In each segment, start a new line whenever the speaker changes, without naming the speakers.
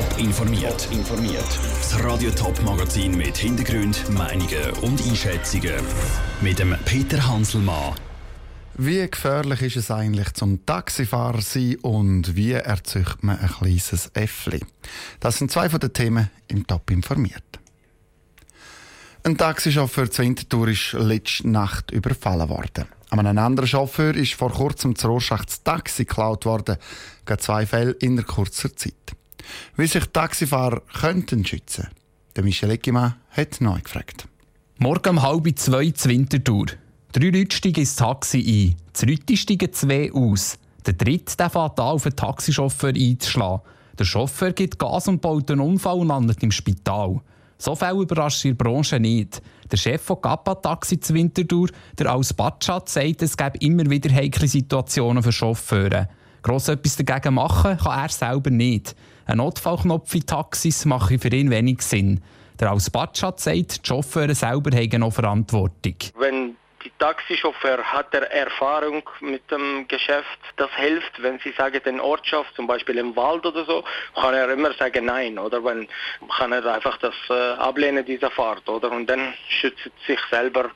Top informiert. informiert. Das Radio Top Magazin mit Hintergrund, Meinungen und Einschätzungen mit dem Peter Hanselmann.
Wie gefährlich ist es eigentlich zum Taxifahrer sein und wie erzeugt man ein kleines Äffli? Das sind zwei von den Themen im Top informiert. Ein Taxichauffeur zur Winterthur ist letzte Nacht überfallen worden. An einem anderen Chauffeur ist vor kurzem zu Rorschach das Taxi geklaut worden. Gerade zwei Fälle in kurzer Zeit. Wie sich Taxifahrer könnten schützen der Michel Eckimann hat neu gefragt.
Morgen um halb zwei zur Winterthur. Drei Leute steigen ins Taxi ein. Zweite steigen zwei aus. Der dritte der fährt an, auf einen Taxichauffeur einzuschlagen. Der Chauffeur gibt Gas und baut einen Unfall und landet im Spital. So viel überrascht in Branche nicht. Der Chef von Kappa Taxi zu Winterthur, der Aus Batschat, sagt, es gäbe immer wieder heikle Situationen für Chauffeure. Gross etwas dagegen machen kann er selber nicht. Ein Notfallknopf in Taxis mache für ihn wenig Sinn. Der Aus Batschat sagt, die Chauffeure selber haben noch Verantwortung.
Wenn die Taxichauffeur hat er Erfahrung mit dem Geschäft. Das hilft, wenn Sie sagen, den Ortschaft, zum Beispiel im Wald oder so, kann er immer sagen Nein, oder? Wenn, kann er einfach das äh, ablehnen, diese Fahrt, oder? Und dann schützt sich selber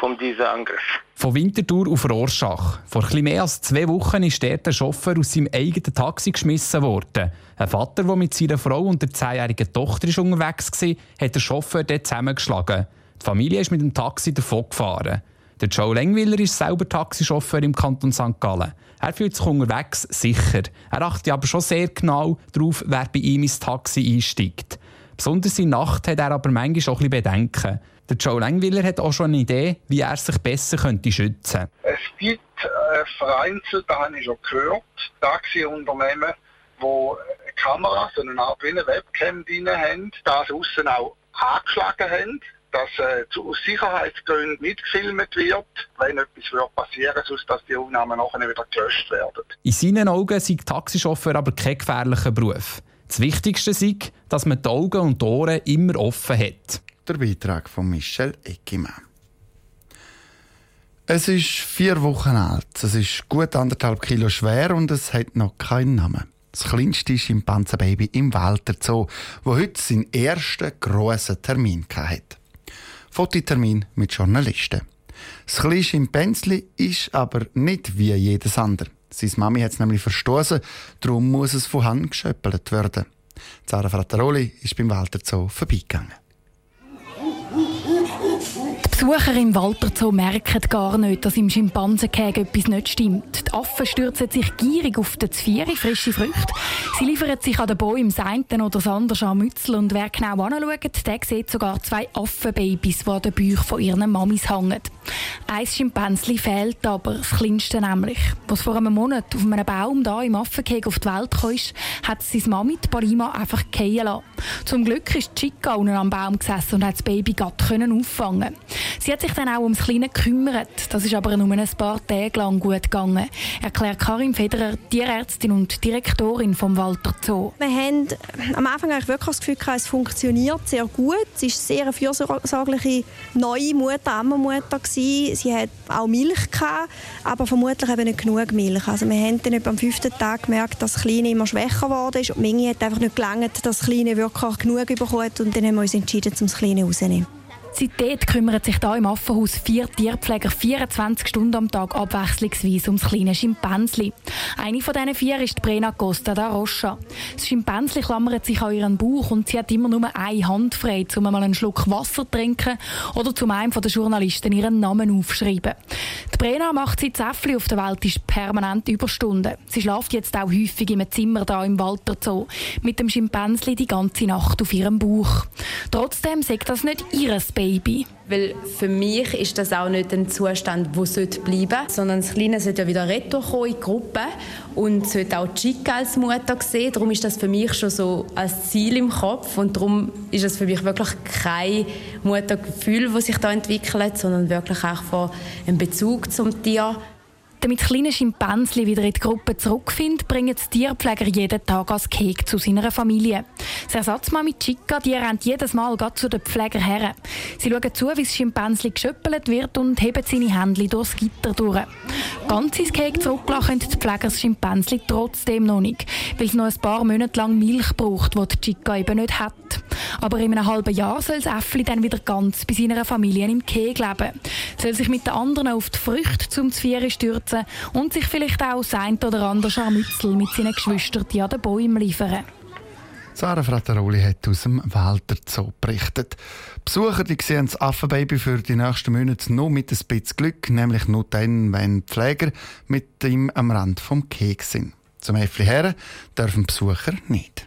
von diesem Angriff.
Von Winterthur auf Rorschach. Vor etwas mehr als zwei Wochen ist der Chauffeur aus seinem eigenen Taxi geschmissen worden. Ein Vater, der mit seiner Frau und der zehnjährigen Tochter unterwegs war, hat den Chauffeur dort zusammengeschlagen. Die Familie ist mit dem Taxi davon gefahren. Der Joe Lengwiller ist selber Taxichauffeur im Kanton St. Gallen. Er fühlt sich unterwegs sicher. Er achtet aber schon sehr genau darauf, wer bei ihm ins Taxi einsteigt. Besonders in der Nacht hat er aber manchmal auch ein Bedenken. Der Joe Lengwiller hat auch schon eine Idee, wie er sich besser könnte schützen könnte.
Es gibt äh, vereinzelt, da habe ich schon gehört, Taxiunternehmen, die eine Kamera, so eine Art wie eine Webcam drin haben, das außen auch angeschlagen haben dass äh, aus Sicherheitsgründen nicht gefilmt wird, wenn etwas passieren würde, sonst dass die Aufnahmen nachher wieder gelöscht werden.
In seinen Augen sind Taxichauffeur aber kein gefährlicher Beruf. Das Wichtigste ist, dass man die Augen und die Ohren immer offen hat.
Der Beitrag von Michel Eckimann. Es ist vier Wochen alt, es ist gut anderthalb Kilo schwer und es hat noch keinen Namen. Das kleinste Schimpansenbaby im Walter Zoo, wo heute seinen ersten grossen Termin hatte. Fototermin mit Journalisten. Das kleine Schimpenzli ist aber nicht wie jedes andere. Seine Mami hat es nämlich verstoßen, darum muss es von Hand geschöppelt werden. Zara Frattaroli ist beim Walter Zoo vorbeigegangen.
Besucher im Walter Zoo merken gar nicht, dass im Schimpansenkäge etwas nicht stimmt. Die Affen stürzen sich gierig auf den Zvieri, frische Früchte. Sie liefern sich an den Bäumen das eine oder das andere an Mützel. Und wer genau anschaut, der sieht sogar zwei Affenbabys, die an den Bauch von ihren Mamis hängen. Ein Schimpänzli fehlt aber, das kleinste nämlich. Was vor einem Monat auf einem Baum da im Affenkäge auf die Welt kam, hat seine Mami, die Palima, einfach fallen lassen. Zum Glück ist Chica unten am Baum gesessen und hat das Baby gerade auffangen Sie hat sich dann auch ums Kleine gekümmert. Das ist aber nur ein paar Tage lang gut gegangen, erklärt Karin Federer, Tierärztin und Direktorin vom Walter Zoo.
Wir haben am Anfang eigentlich wirklich das Gefühl, es funktioniert sehr gut. Sie ist sehr eine fürsorgliche neue Mutter, Ammermutter gewesen. Sie hat auch Milch gehabt, aber vermutlich eben nicht genug Milch. Also wir haben dann am fünften Tag gemerkt, dass das Kleine immer schwächer geworden ist und Mingi hat einfach nicht gelangt, dass das Kleine wirklich genug bekommt und dann haben wir uns entschieden, um das Kleine rauszunehmen.
Seitdem kümmern sich hier im Affenhaus vier Tierpfleger 24 Stunden am Tag abwechslungsweise ums kleine Schimpensli. Eine von diesen vier ist Brena Costa da Rocha. Das Schimpensli klammert sich an ihren Bauch und sie hat immer nur eine Hand frei, um mal einen Schluck Wasser zu trinken oder zum einem der Journalisten ihren Namen aufschreiben. Die Brena macht seit Zäffli auf der Welt ist permanent Überstunden. Sie schläft jetzt auch häufig im Zimmer da im Walter Zoo mit dem Schimpensli die ganze Nacht auf ihrem Bauch. Trotzdem sagt das nicht ihres Baby Baby.
Weil für mich ist das auch nicht ein Zustand, der bleiben sollte, sondern das Kleine sollte ja wieder retour in die Gruppe und sollte auch Chica als Mutter sehen. Darum ist das für mich schon so als Ziel im Kopf und darum ist es für mich wirklich kein Muttergefühl, das sich da entwickelt, sondern wirklich auch von einem Bezug zum Tier.
Damit kleine Schimpänzli wieder in die Gruppe zurückfinden, bringen die Tierpfleger jeden Tag als Kek zu seiner Familie. Das Ersatzmami Chica, die rennt jedes Mal zu den Pfleger her. Sie schauen zu, wie das Schimpänzli geschöppelt wird und heben seine Hände durchs Gitter durch. Ganz ins Kek zurücklachen die Pfleger das Schimpänzli trotzdem noch nicht, weil es noch ein paar Monate lang Milch braucht, die die Chica eben nicht hat. Aber in einem halben Jahr soll das Äffli dann wieder ganz bei seiner Familie im Keg leben. Soll sich mit den anderen auf die Früchte zum Zvieri stürzen und sich vielleicht auch das ein oder andere Scharmützel mit seinen Geschwistern an den Bäumen liefern.
Sarah Frattaroli hat aus dem Walter Zoo berichtet. Besucher die sehen das Affenbaby für die nächsten Monate nur mit ein bisschen Glück, nämlich nur dann, wenn die Pfleger mit ihm am Rand vom Keks sind. Zum Äffli her dürfen Besucher nicht.